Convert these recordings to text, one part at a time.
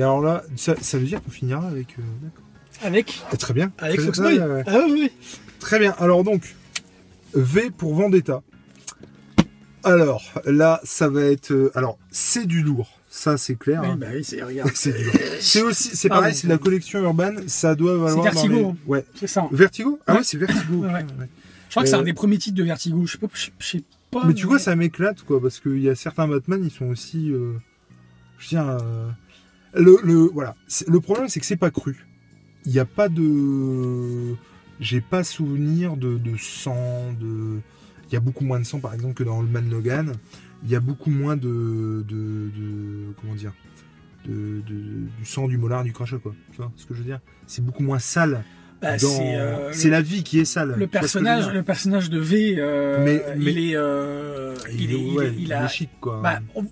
Et alors là, ça, ça veut dire qu'on finira avec. euh, d'accord. Avec, Ah, très bien. avec ouais, ouais. Ah oui, oui. Très bien. Alors donc, V pour Vendetta. Alors là, ça va être. euh, alors, c'est du lourd. Ça, c'est clair. Oui, hein. bah oui, c'est, regarde. C'est du lourd. C'est aussi, c'est pareil, c'est de la collection urbaine. Ça doit valoir. dans Vertigo, les-. Ouais. C'est ça. Vertigo? Ah Ouais. ouais, c'est Vertigo. Ouais. Je crois que c'est Euh, un des premiers titres de Vertigo. Je sais pas, je, sais pas. Mais tu vois, ça m'éclate, quoi, parce qu'il y a certains Batman, ils sont aussi. euh, je euh, le, le, voilà. Le problème, c'est que c'est pas cru. Il n'y a pas de. J'ai pas souvenir de, de sang, de. Il y a beaucoup moins de sang, par exemple, que dans le Man Logan. Il y a beaucoup moins de. de, de- comment dire de, du sang, du molar, du crachat, quoi. Tu vois ce que je veux dire? C'est beaucoup moins sale. Bah, dans- c'est, euh, le- la vie qui est sale. Le personnage, le personnage de V, euh, Mais- il est, euh, il, est, il, ouais, est- il il a, est chic, quoi. bah, on,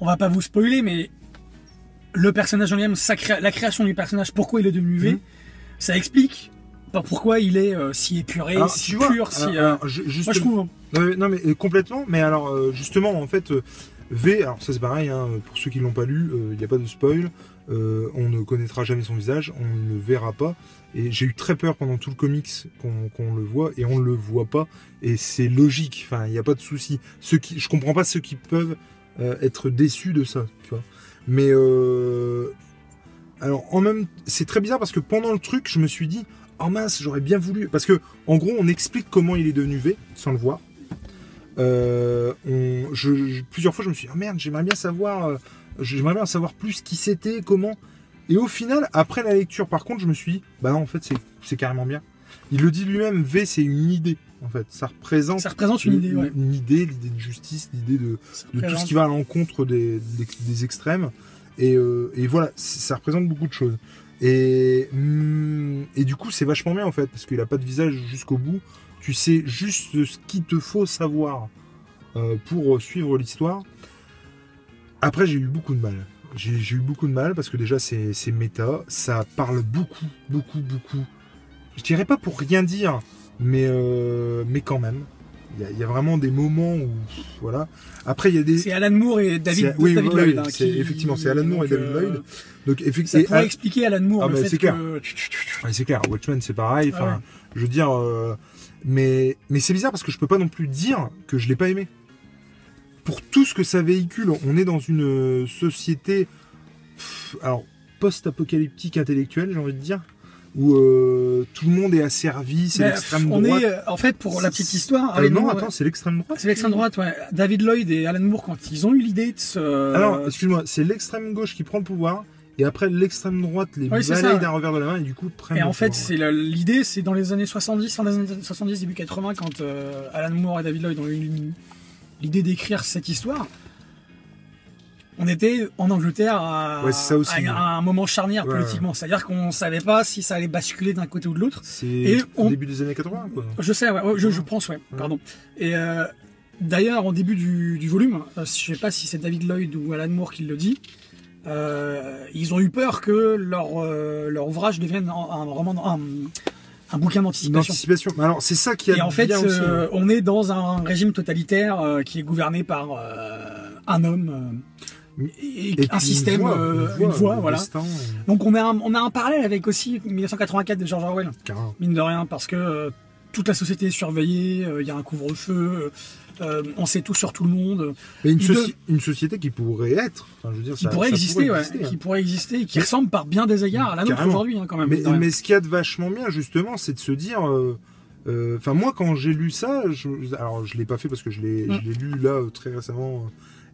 on va pas vous spoiler, mais le personnage en lui-même, cré- la création du personnage, pourquoi il est devenu V, Mhm. ça explique pas pourquoi il est euh, si épuré, Alors, si tu vois, pur, si. alors, euh, alors, ju- juste- moi je trouve. hein. Non mais euh, complètement, mais alors justement en fait V, alors ça c'est pareil, hein, pour ceux qui l'ont pas lu, il n'y a pas de spoil, euh, on ne connaîtra jamais son visage, on ne le verra pas, et j'ai eu très peur pendant tout le comics qu'on le voit, et on ne le voit pas, et c'est logique, enfin il n'y a pas de souci. Ceux qui, je comprends pas ceux qui peuvent euh, être déçus de ça, tu vois. Mais euh, alors en même, c'est très bizarre parce que pendant le truc, je me suis dit, oh mince, j'aurais bien voulu, parce que en gros on explique comment il est devenu V sans le voir. Euh, plusieurs fois, je me suis dit, ah merde, j'aimerais bien savoir, euh, j'aimerais bien savoir plus qui c'était, comment. Et au final, après la lecture, par contre, je me suis dit, bah non, en fait, c'est carrément bien. Il le dit lui-même, V, c'est une idée, en fait. Ça représente, Ça représente une idée, ouais. une idée, l'idée de justice, l'idée de, tout ce qui va à l'encontre des, des, des extrêmes. Et, euh, et voilà, ça représente beaucoup de choses. Et, hum, et du coup, c'est vachement bien en fait, parce qu'il a pas de visage jusqu'au bout. Tu sais juste ce qu'il te faut savoir euh, pour suivre l'histoire. Après, j'ai eu beaucoup de mal. J'ai eu beaucoup de mal parce que déjà, c'est c'est méta. Ça parle beaucoup, beaucoup, beaucoup. Je dirais pas pour rien dire, mais, euh, mais quand même. Il y, a, il y a vraiment des moments où. Voilà. Après, il y a des. C'est Alan Moore et David, oui, David oui, Lloyd. oui, hein, qui- effectivement, c'est Alan Moore et David euh, Lloyd. Donc, Ça effectivement. pourrait expliquer Alan Moore Ah, le bah, fait c'est que. clair. Ouais, c'est clair, Watchmen c'est pareil. Enfin, Ah ouais. je veux dire, euh, mais mais c'est bizarre parce que je peux pas non plus dire que je l'ai pas aimé. Pour tout ce que ça véhicule, on est dans une société, pff, alors post-apocalyptique intellectuelle, j'ai envie de dire, où euh, tout le monde est asservi, c'est l'extrême on droite. est, euh, en fait, pour la petite histoire, Euh, Alan non, Moore, attends, c'est l'extrême droite. c'est l'extrême droite, ouais. David Lloyd et Alan Moore, quand ils ont eu l'idée de ce. Alors, excuse-moi, c'est l'extrême gauche qui prend le pouvoir. Et après, l'extrême droite les Oui, balaye d'un revers de la main et du coup prennent Et en fait, c'est l'idée, c'est dans les années 70, fin des années 70, début 80, quand euh, Alan Moore et David Lloyd ont eu l'idée d'écrire cette histoire. On était en Angleterre à, Ouais, c'est ça aussi, à- ouais. à un moment charnière Ouais, politiquement. C'est-à-dire qu'on savait pas si ça allait basculer d'un côté ou de l'autre. C'est au on- début des années 80, quoi. Je sais, ouais, ouais, je, je pense, ouais, pardon. Et euh, d'ailleurs, en début du, du volume, euh, je sais pas si c'est David Lloyd ou Alan Moore qui le dit, euh, ils ont eu peur que leur, euh, leur ouvrage devienne un, un roman, un, un bouquin d'anticipation. D'anticipation. Mais Alors, c'est ça qui a Et en fait, bien aussi, hein. on est dans un régime totalitaire qui est gouverné par un homme et, Et puis un système, voix, euh, une voix, le voilà. destin, euh, Donc on a, un, on a un parallèle avec aussi 1984 de George Orwell mine de rien, parce que euh, toute la société est surveillée, euh, il y a un couvre-feu, euh, on sait tout sur tout le monde, Mais une, société qui pourrait être, enfin, je veux dire, qui pourrait ça exister, hein. qui pourrait exister, et qui Mais- ressemble par bien des égards à la nôtre aujourd'hui, hein, quand même. Mais, mais ce qu'il y a de vachement bien, justement, c'est de se dire. Euh, Enfin, moi, quand j'ai lu ça, je, alors je l'ai pas fait parce que je l'ai, Mm. lu là très récemment,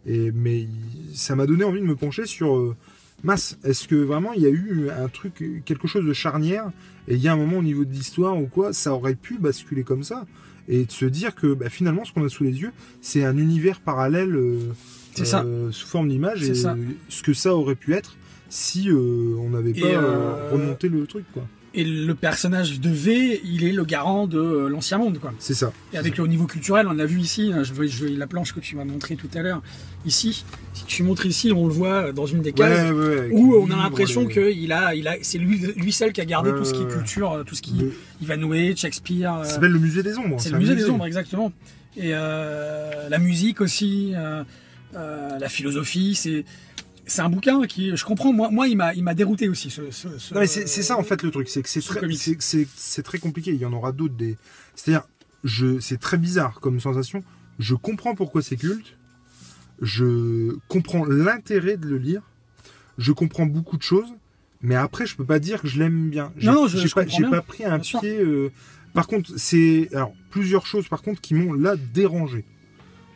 euh, et mais ça m'a donné envie de me pencher sur. euh, Mince, est-ce que vraiment il y a eu un truc, quelque chose de charnière, et il y a un moment au niveau de l'histoire ou quoi, ça aurait pu basculer comme ça, et de se dire que bah, finalement, ce qu'on a sous les yeux, c'est un univers parallèle euh, ça. euh, sous forme d'image, et ça. ce que ça aurait pu être si euh, on n'avait pas remonté le truc, quoi. Et le personnage de V, il est le garant de euh, l'ancien monde, quoi. C'est ça. Et avec au niveau culturel, on l'a vu ici, hein, je je la planche que tu m'as montrée tout à l'heure, ici, si tu montres ici, on le voit dans une des cases, Ouais, ouais, ouais, avec où on a l'impression les- que il a, il a, c'est lui, lui seul qui a gardé tout ce qui est culture, euh, tout ce qui, le- Ivanhoe, Shakespeare. euh, Ça s'appelle le musée des ombres. C'est un le musée des ombres, exactement. Et euh, la musique aussi, euh, la philosophie, c'est c'est un bouquin qui, je comprends, moi, moi il m'a, il m'a dérouté aussi. Ce, ce- ce- Non, mais c'est ça en fait le truc, c'est que c'est ce très, c'est- très compliqué. Il y en aura d'autres des. C'est-à-dire, je, c'est très bizarre comme sensation. Je comprends pourquoi c'est culte. Je comprends l'intérêt de le lire. Je comprends beaucoup de choses, mais après, je peux pas dire que je l'aime bien. J'ai- Non, je- j'ai pas, pas pris un bien pied. euh, Par contre, c'est alors plusieurs choses par contre qui m'ont là dérangé.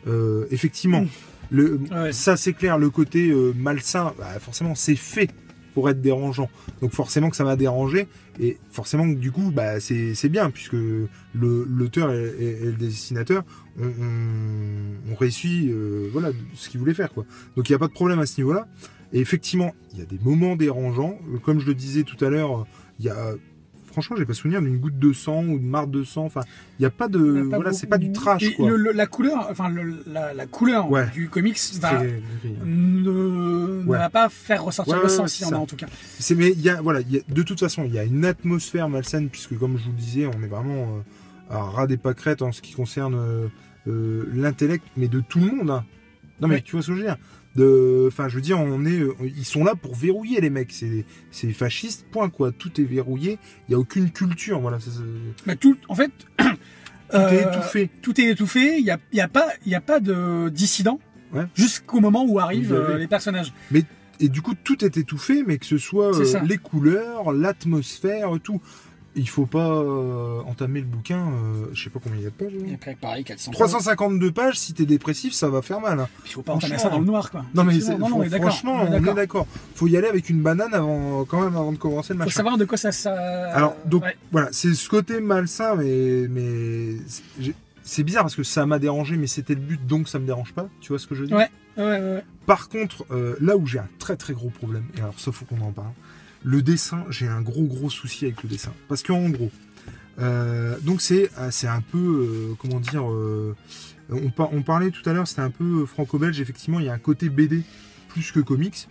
Euh, effectivement, Mm. Le, Ouais. ça c'est clair. Le côté euh, malsain, bah, forcément, c'est fait pour être dérangeant. Donc forcément que ça m'a dérangé et forcément que du coup bah c'est c'est bien puisque le l'auteur et, et- et le dessinateur ont, ont réussi euh, voilà ce qu'ils voulaient faire quoi. Donc il n'y a pas de problème à ce niveau-là. Et effectivement, il y a des moments dérangeants. Comme je le disais tout à l'heure, il y a franchement j'ai pas souvenir d'une goutte de sang ou de marre de sang. Enfin, il n'y a pas de a pas voilà c'est pas du trash Et quoi. le- le- la couleur, enfin le- la, la couleur Ouais. du comics va, ne, ne Ouais. va pas faire ressortir Ouais, le sang c'est en a ça. en tout cas. C'est mais il y a voilà, il y a- de toute façon, il y a une atmosphère malsaine puisque comme je vous le disais, on est vraiment euh, à ras des pâquerettes en ce qui concerne euh, euh, l'intellect mais de tout le monde. hein. Non mais tu vois ce que je veux dire? De enfin je veux dire on est euh, ils sont là pour verrouiller les mecs, c'est c'est fasciste point quoi, tout est verrouillé, il y a aucune culture voilà, Bah, tout, en fait, tout est euh, étouffé. tout est étouffé. Il n'y a, il y a pas, il y a pas de dissident Ouais. jusqu'au moment où arrivent euh, les personnages. Et du coup, tout est étouffé, mais que ce soit euh, les couleurs, l'atmosphère, tout. Il faut pas euh, entamer le bouquin, euh, je sais pas combien il y a de pages. Et hein. après, pareil, 400. 352 pages, si t'es dépressif, ça va faire mal. hein. Il faut pas entamer ça dans le noir, quoi. Non mais Effectivement. c'est- non, non, on est d'accord. franchement, on est d'accord. Faut y aller avec une banane avant, quand même, avant de commencer le Faut machin. savoir de quoi ça. ça... Alors, donc, ouais. voilà, c'est ce côté malsain, mais, mais c'est- j'ai- c'est bizarre parce que ça m'a dérangé, mais c'était le but, donc ça me dérange pas. Tu vois ce que je veux dire? Ouais. Ouais, ouais, ouais. Par contre, euh, là où j'ai un très très gros problème, et alors ça faut qu'on en parle, le dessin, j'ai un gros gros souci avec le dessin. Parce qu'en gros, euh, donc c'est euh, c'est un peu, euh, comment dire, euh, on, par- on parlait tout à l'heure, c'était un peu franco-belge, effectivement, il y a un côté BD plus que comics.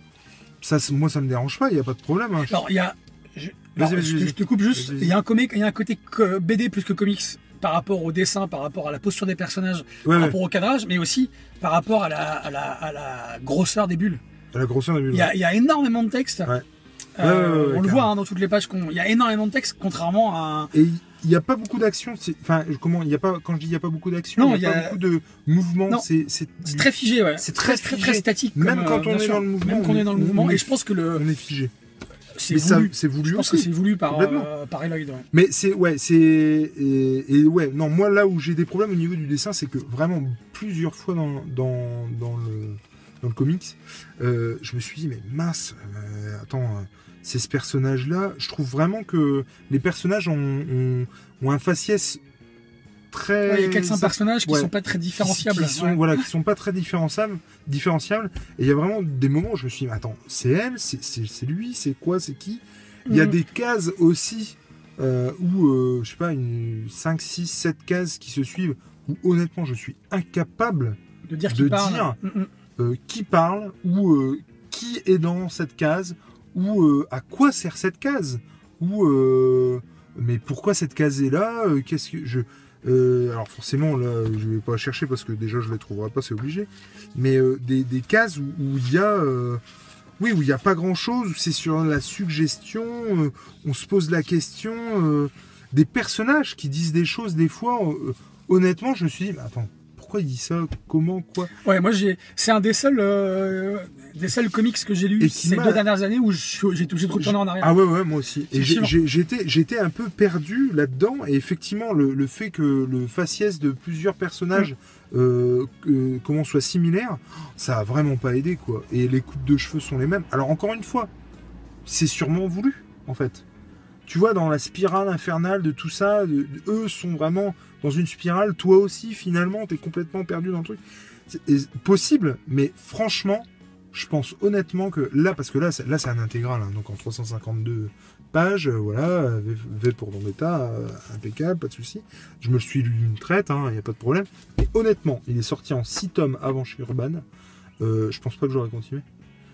Ça, moi ça me dérange pas, il n'y a pas de problème. hein. Alors, il y a. je- alors, te- vas-y. je te coupe juste. Il y a un comic, il y a un côté BD plus que comics par rapport au dessin, par rapport à la posture des personnages, Ouais, par ouais, rapport au cadrage, mais aussi par rapport à la, à la, à la grosseur des bulles. à la grosseur de Il y a, il y a énormément de texte. Euh, Ouais, ouais, on le voit hein, dans toutes les pages. qu'on- Il y a énormément de texte, contrairement à. Et il n'y a pas beaucoup d'action. Enfin, comment il y a pas quand je dis il n'y a pas beaucoup d'action, il n'y a, pas a- beaucoup de mouvement. C'est très figé, ouais. C'est très très, figé. très statique. Même comme, quand on est sûr. dans le mouvement, Même quand on est dans le on- mouvement. on Et je pense que le. on est figé. C'est ça, voulu. c'est voulu Je pense que c'est voulu par, euh, par Eloyd, ouais. Mais c'est ouais, c'est et, et ouais, non, moi là où j'ai des problèmes au niveau du dessin, c'est que vraiment plusieurs fois dans dans, dans le dans le comics, euh, je me suis dit mais mince, euh, attends, c'est ce personnage-là, je trouve vraiment que les personnages ont, ont, ont un faciès très Ouais, Il y a 400 personnages qui ouais. sont pas très qui- différenciables. qui sont ouais. voilà qui sont pas très différenciables différenciables et il y a vraiment des moments où je me suis dit mais attends c'est elle c'est lui c'est quoi c'est qui? Il y a Mhm. des cases aussi euh, où euh, je sais pas une 5 6 7 cases qui se suivent où honnêtement je suis incapable de dire de parle. dire. Mm, mm. euh, qui parle ou euh, qui est dans cette case euh, à quoi sert cette case? Ou euh, mais pourquoi cette case est là? Euh, qu'est-ce que je alors forcément là je vais pas chercher parce que déjà je les trouverai pas c'est obligé. Mais des, cases où il y a oui où il n'y a pas grand chose c'est sur la suggestion on se pose la question des personnages qui disent des choses des fois honnêtement je me suis dit mais attends pourquoi il dit ça comment quoi Ouais, moi j'ai, c'est un des seuls, euh, des seuls comics que j'ai lu ces deux dernières années où j'ai j'ai trop tourné en arrière. Ah ouais, ouais, moi aussi. Et j'étais, j'étais un peu perdu là-dedans. Et effectivement, le, le fait que le faciès de plusieurs personnages, Mm. euh, que- comment soit similaire, ça a vraiment pas aidé, quoi. Et les coupes de cheveux sont les mêmes. Alors encore une fois, c'est sûrement voulu, en fait. Tu vois, dans la spirale infernale de tout ça, de- de- eux sont vraiment dans une spirale. Toi aussi, finalement, t'es complètement perdu dans le truc. C'est est possible, mais franchement, je pense honnêtement que là, parce que là, c'est- là c'est un intégral, hein, donc en 352 pages, euh, voilà, V, pour Vendetta, euh, impeccable, pas de souci. Je me suis lu d'une traite, il n'y a pas de problème. Mais honnêtement, il est sorti en 6 tomes avant chez Urban. Euh, je pense pas que j'aurais continué.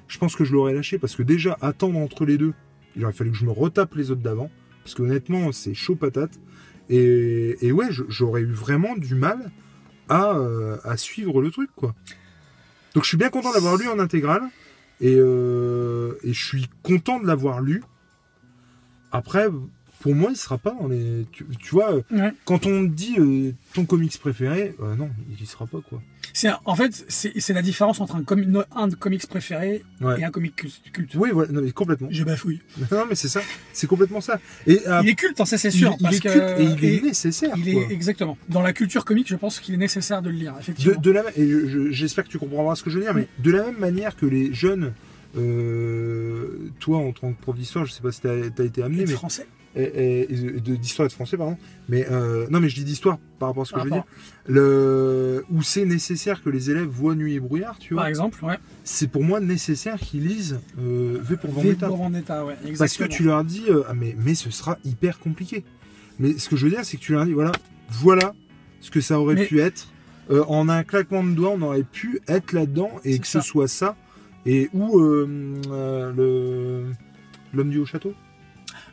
Je pense que je l'aurais lâché parce que déjà, attendre entre les deux, il aurait fallu que je me retape les autres d'avant. Parce que honnêtement, c'est chaud patate. Et, ouais, j'aurais eu vraiment du mal à, euh, à suivre le truc, quoi. Donc je suis bien content d'avoir lu en intégrale. Et, euh, et je suis content de l'avoir lu. Après, pour moi, il sera pas. Tu, tu vois, euh, Ouais. quand on dit euh, ton comics préféré, euh, non, il y sera pas quoi. C'est en fait c'est la différence entre un, comi- un comics préféré Ouais. et un comic cul- culte. Oui, voilà, non, mais complètement. Je bafouille. Non, mais c'est ça, c'est complètement ça. Et euh, Il est culte, hein, ça c'est sûr. il parce est que, culte et il est et nécessaire. il quoi. est exactement dans la culture comique. Je pense qu'il est nécessaire de le lire, effectivement. de la, et je- je- j'espère que tu comprendras ce que je veux dire, mais de la même manière que les jeunes, euh, toi en tant que prof d'histoire, je sais pas si tu as, été amené, Et mais français. Et- d'histoire et de français, pardon. Mais euh, non, mais je dis d'histoire par rapport à ce que Par je veux dire. Le, où c'est nécessaire que les élèves voient Nuit et brouillard, tu vois. Par exemple, ouais. C'est pour moi nécessaire qu'ils lisent euh, V pour V Vendetta. pour Vendetta, ouais. Exactement. Parce que tu leur dis, euh, ah, mais, mais ce sera hyper compliqué. Mais ce que je veux dire, c'est que tu leur dis, voilà, voilà ce que ça aurait Mais- pu être. En un claquement de doigts, on aurait pu être là-dedans et que ça. ce soit ça. Et où le l'homme du haut château?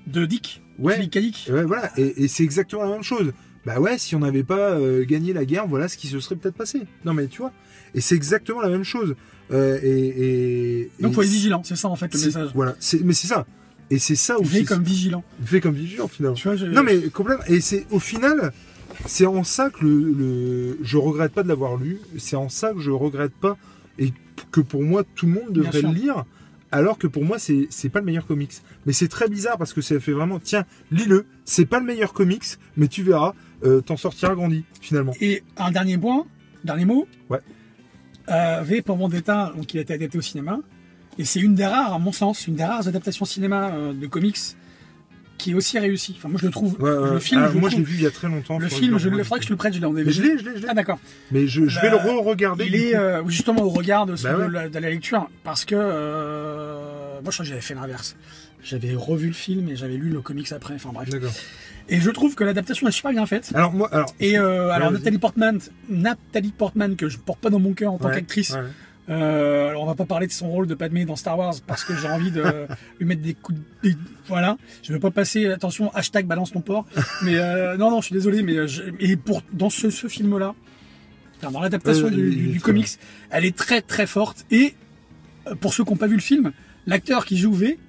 De Dick. Ouais. Philippe. Dick. Ouais, voilà. Et, et c'est exactement la même chose. Bah ouais, si on n'avait pas euh, gagné la guerre, voilà ce qui se serait peut-être passé. Non mais tu vois. Et c'est exactement la même chose. Euh, et, et Donc faut être vigilant, c'est ça en fait le message. Voilà. Mais c'est ça. Et c'est ça où Fait c'est- comme vigilant. fait comme vigilant finalement. Tu vois, je- Non mais complètement. Et c'est au final, c'est en ça que le, le- je regrette pas de l'avoir lu. C'est en ça que je regrette pas et que pour moi tout le monde devrait le lire. Alors que pour moi c'est pas le meilleur comics. Mais c'est très bizarre parce que ça fait vraiment tiens lis-le. C'est pas le meilleur comics, mais tu verras, euh, t'en sortiras grandi finalement. Et un dernier point, dernier mot. Ouais. Euh, v pour Vendetta, donc il a été adapté au cinéma. Et c'est une des rares, à mon sens, une des rares adaptations cinéma euh, de comics qui est aussi réussie. Enfin, moi je le trouve. Ouais, ouais. le film, Alors, je le moi je l'ai vu il y a très longtemps. le film, je le faudrait que je te le prête, je l'ai en DVD. Mais je l'ai, je l'ai, je l'ai. Ah d'accord. Mais je, je vais le Bah, re-regarder. Il est euh, justement au regard de, Bah ouais. de, la, de la lecture, parce que moi je crois que j'avais fait l'inverse. J'avais revu le film et j'avais lu le comics après. Enfin bref. D'accord. Et je trouve que l'adaptation est super bien faite. Alors moi, alors. Et euh, alors. Nathalie Portman, Nathalie Portman que je porte pas dans mon cœur en tant Ouais, qu'actrice. ouais. Euh, alors on va pas parler de son rôle de Padmé dans Star Wars parce que j'ai envie de lui mettre des coups de... des- Voilà, je veux pas passer, attention, hashtag balance ton porc. Mais euh, non, non, je suis désolé, mais euh, je- et pour, dans ce, ce film-là, dans l'adaptation du, comics, elle est très très forte. Et euh, pour ceux qui n'ont pas vu le film, l'acteur qui joue V,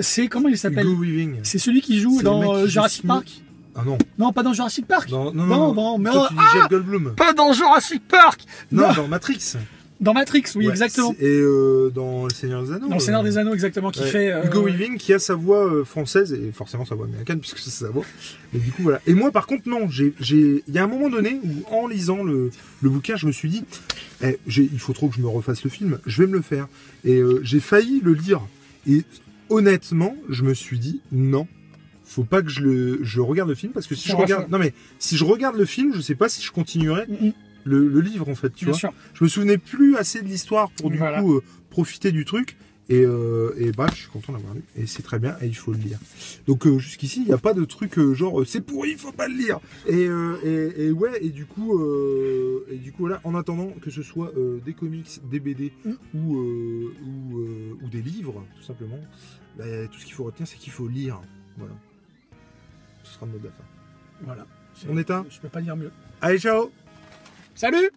c'est comment il s'appelle Hugo Weaving. C'est celui qui joue dans euh, Jurassic. Park Ah non. Non, pas dans Jurassic Park Non, non, Non, non. non, mais oh, Jeff Goldblum. Pas dans Jurassic Park Non, dans Matrix. Dans Matrix, oui, Ouais, exactement. Et euh, dans Le Seigneur des Anneaux. Dans le Seigneur euh, des Anneaux, exactement, qui ouais. fait... euh, Hugo Weaving qui a sa voix euh, française et forcément sa voix américaine puisque c'est sa voix. Mais du coup voilà. Et moi par contre non, j'ai, il y a un moment donné où en lisant le, le bouquin, je me suis dit, eh, il faut trop que je me refasse le film. Je vais me le faire. Et euh, j'ai failli le lire. Et honnêtement, je me suis dit non. Faut pas que je le, je regarde le film parce que si je regarde, non mais si je regarde le film, je sais pas si je continuerai mm, mm, le, le livre en fait, tu Bien vois. sûr. Je me souvenais plus assez de l'histoire pour du Voilà. coup euh, profiter du truc. Et, euh, et bref, je suis content d'avoir lu. Et c'est très bien, et il faut le lire. Donc euh, jusqu'ici, il n'y a pas de truc euh, genre c'est pourri, il faut pas le lire. Et, et, et ouais, et du coup, et du coup voilà, en attendant que ce soit des comics, des BD Mm. ou, ou, ou des livres, tout simplement, bah, tout ce qu'il faut retenir, c'est qu'il faut lire. Voilà. Ce sera le mot de la fin. Voilà. On éteint Je peux pas dire mieux. Allez, ciao Salut